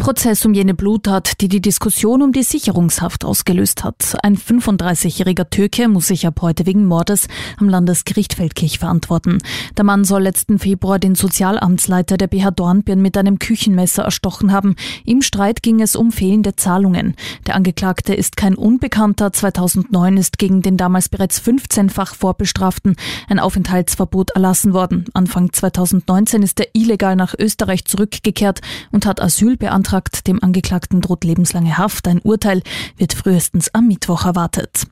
Prozess um jene Bluttat, die die Diskussion um die Sicherungshaft ausgelöst hat. Ein 35-jähriger Türke muss sich ab heute wegen Mordes am Landesgericht Feldkirch verantworten. Der Mann soll letzten Februar den Sozialamtsleiter der BH Dornbirn mit einem Küchenmesser erstochen haben. Im Streit ging es um fehlende Zahlungen. Der Angeklagte ist kein Unbekannter. 2009 ist gegen den damals bereits 15-fach Vorbestraften ein Aufenthaltsverbot erlassen worden. Anfang 2019 ist er illegal nach Österreich zurückgekehrt und hat Asyl beantragt beantragt. Dem Angeklagten droht lebenslange Haft. Ein Urteil wird frühestens am Mittwoch erwartet.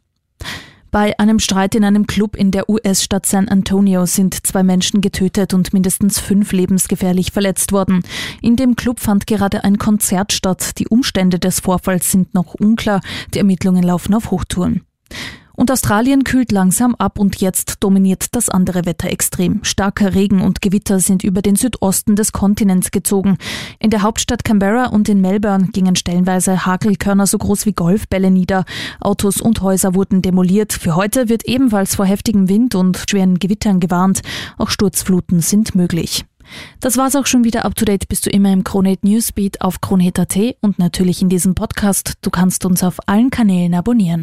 Bei einem Streit in einem Club in der US-Stadt San Antonio sind zwei Menschen getötet und mindestens fünf lebensgefährlich verletzt worden. In dem Club fand gerade ein Konzert statt. Die Umstände des Vorfalls sind noch unklar. Die Ermittlungen laufen auf Hochtouren. Und Australien kühlt langsam ab und jetzt dominiert das andere Wetter extrem. Starker Regen und Gewitter sind über den Südosten des Kontinents gezogen. In der Hauptstadt Canberra und in Melbourne gingen stellenweise Hagelkörner so groß wie Golfbälle nieder. Autos und Häuser wurden demoliert. Für heute wird ebenfalls vor heftigem Wind und schweren Gewittern gewarnt. Auch Sturzfluten sind möglich. Das war's auch schon wieder up to date. Bist du immer im Kronehit Newsbeat auf kronehit.at und natürlich in diesem Podcast. Du kannst uns auf allen Kanälen abonnieren.